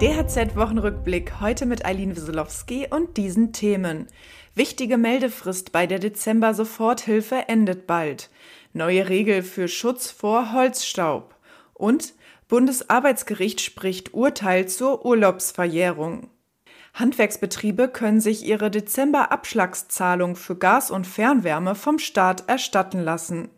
DHZ-Wochenrückblick heute mit Eileen Wieselowski und diesen Themen. Wichtige Meldefrist bei der Dezember-Soforthilfe endet bald. Neue Regel für Schutz vor Holzstaub. Und Bundesarbeitsgericht spricht Urteil zur Urlaubsverjährung. Handwerksbetriebe können sich ihre Dezember-Abschlagszahlung für Gas und Fernwärme vom Staat erstatten lassen.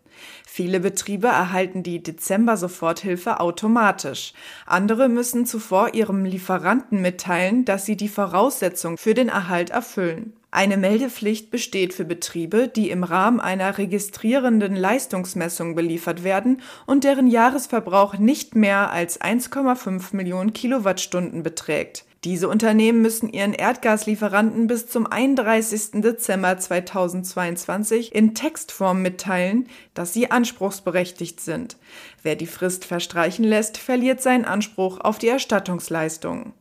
Viele Betriebe erhalten die Dezember-Soforthilfe automatisch. Andere müssen zuvor ihrem Lieferanten mitteilen, dass sie die Voraussetzung für den Erhalt erfüllen. Eine Meldepflicht besteht für Betriebe, die im Rahmen einer registrierenden Leistungsmessung beliefert werden und deren Jahresverbrauch nicht mehr als 1,5 Millionen Kilowattstunden beträgt. Diese Unternehmen müssen ihren Erdgaslieferanten bis zum 31. Dezember 2022 in Textform mitteilen, dass sie anspruchsberechtigt sind. Wer die Frist verstreichen lässt, verliert seinen Anspruch auf die Erstattungsleistung.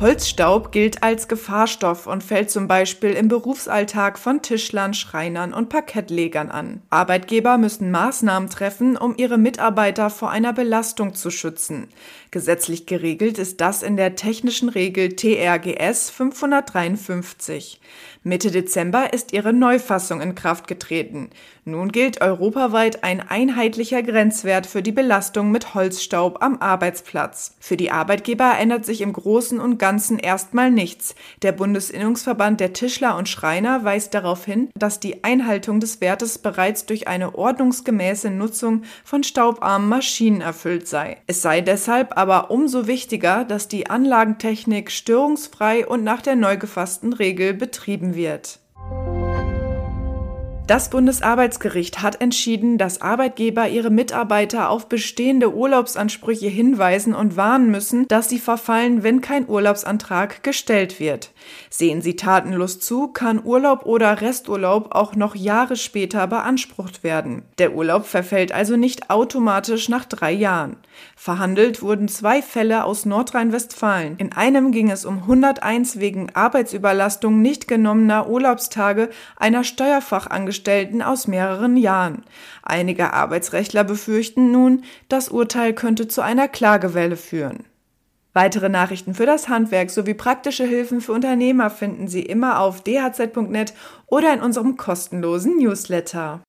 Holzstaub gilt als Gefahrstoff und fällt zum Beispiel im Berufsalltag von Tischlern, Schreinern und Parkettlegern an. Arbeitgeber müssen Maßnahmen treffen, um ihre Mitarbeiter vor einer Belastung zu schützen. Gesetzlich geregelt ist das in der technischen Regel TRGS 553. Mitte Dezember ist ihre Neufassung in Kraft getreten. Nun gilt europaweit ein einheitlicher Grenzwert für die Belastung mit Holzstaub am Arbeitsplatz. Für die Arbeitgeber ändert sich im Großen und Ganzen erstmal nichts. Der Bundesinnungsverband der Tischler und Schreiner weist darauf hin, dass die Einhaltung des Wertes bereits durch eine ordnungsgemäße Nutzung von staubarmen Maschinen erfüllt sei. Es sei deshalb aber umso wichtiger, dass die Anlagentechnik störungsfrei und nach der neu gefassten Regel betrieben wird. Das Bundesarbeitsgericht hat entschieden, dass Arbeitgeber ihre Mitarbeiter auf bestehende Urlaubsansprüche hinweisen und warnen müssen, dass sie verfallen, wenn kein Urlaubsantrag gestellt wird. Sehen sie tatenlos zu, kann Urlaub oder Resturlaub auch noch Jahre später beansprucht werden. Der Urlaub verfällt also nicht automatisch nach drei Jahren. Verhandelt wurden zwei Fälle aus Nordrhein-Westfalen. In einem ging es um 101 wegen Arbeitsüberlastung nicht genommener Urlaubstage einer Steuerfachangestellten Angestellten aus mehreren Jahren. Einige Arbeitsrechtler befürchten nun, das Urteil könnte zu einer Klagewelle führen. Weitere Nachrichten für das Handwerk sowie praktische Hilfen für Unternehmer finden Sie immer auf dhz.net oder in unserem kostenlosen Newsletter.